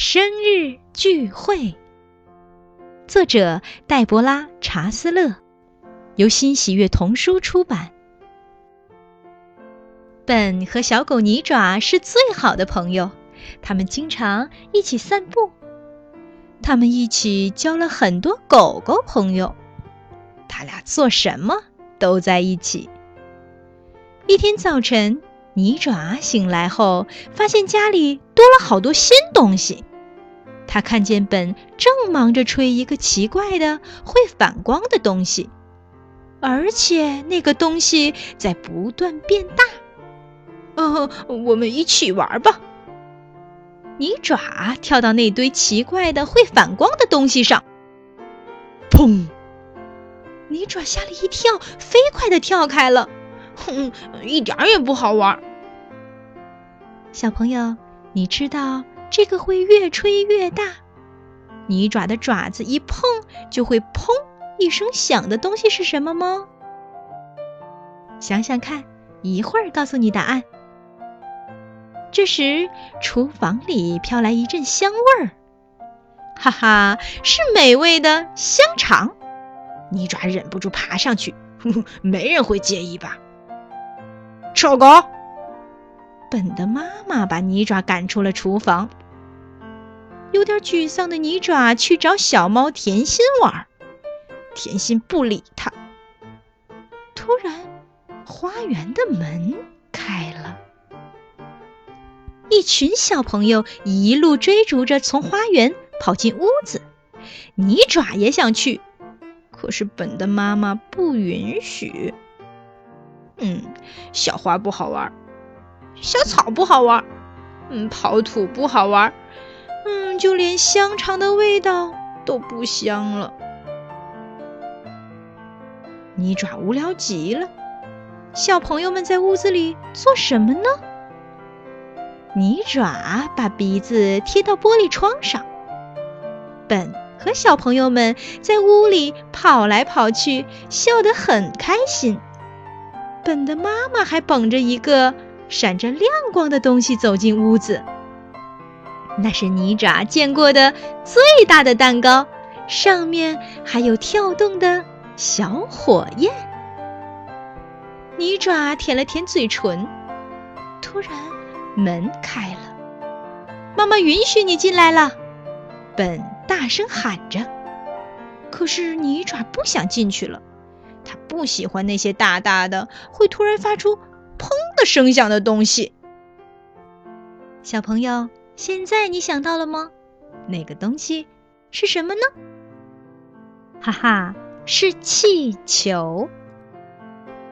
生日聚会，作者戴博拉·查斯勒，由新喜悦童书出版。本和小狗泥爪是最好的朋友，他们经常一起散步，他们一起交了很多狗狗朋友。他俩做什么都在一起。一天早晨，泥爪醒来后，发现家里多了好多新东西。他看见本正忙着吹一个奇怪的会反光的东西，而且那个东西在不断变大。哦，我们一起玩吧！泥爪跳到那堆奇怪的会反光的东西上，砰！泥爪吓了一跳，飞快的跳开了。哼，一点也不好玩。小朋友，你知道？这个会越吹越大，泥爪的爪子一碰就会“砰”一声响的东西是什么吗？想想看，一会儿告诉你答案。这时，厨房里飘来一阵香味儿，哈哈，是美味的香肠。泥爪忍不住爬上去，哼哼，没人会介意吧？臭狗！本的妈妈把泥爪赶出了厨房。有点沮丧的泥爪去找小猫甜心玩，甜心不理他。突然，花园的门开了，一群小朋友一路追逐着从花园跑进屋子。泥爪也想去，可是本的妈妈不允许。嗯，小花不好玩，小草不好玩，嗯，刨土不好玩。就连香肠的味道都不香了。泥爪无聊极了，小朋友们在屋子里做什么呢？泥爪把鼻子贴到玻璃窗上，本和小朋友们在屋里跑来跑去，笑得很开心。本的妈妈还捧着一个闪着亮光的东西走进屋子。那是泥爪见过的最大的蛋糕，上面还有跳动的小火焰。泥爪舔了舔嘴唇，突然门开了，妈妈允许你进来了。本大声喊着，可是泥爪不想进去了，他不喜欢那些大大的会突然发出“砰”的声响的东西。小朋友。现在你想到了吗？那个东西是什么呢？哈哈，是气球。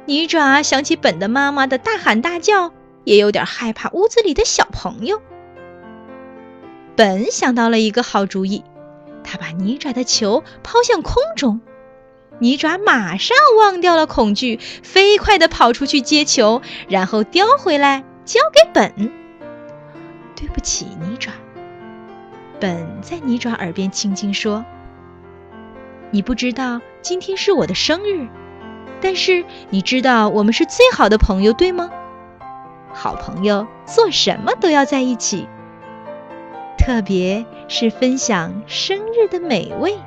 泥爪想起本的妈妈的大喊大叫，也有点害怕屋子里的小朋友。本想到了一个好主意，他把泥爪的球抛向空中，泥爪马上忘掉了恐惧，飞快地跑出去接球，然后叼回来交给本。对不起，泥爪。本在泥爪耳边轻轻说：“你不知道今天是我的生日，但是你知道我们是最好的朋友，对吗？好朋友做什么都要在一起，特别是分享生日的美味。”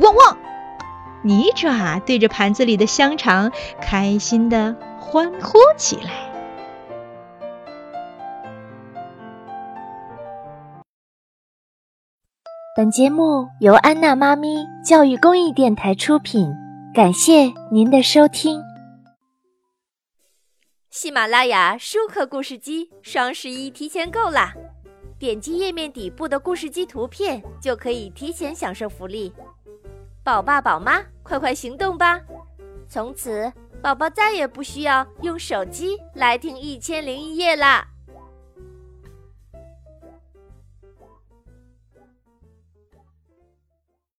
汪汪！泥爪对着盘子里的香肠开心的欢呼起来。本节目由安娜妈咪教育公益电台出品，感谢您的收听。喜马拉雅舒克故事机双十一提前购啦！点击页面底部的故事机图片，就可以提前享受福利。宝爸宝妈，快快行动吧！从此，宝宝再也不需要用手机来听《一千零一夜》啦。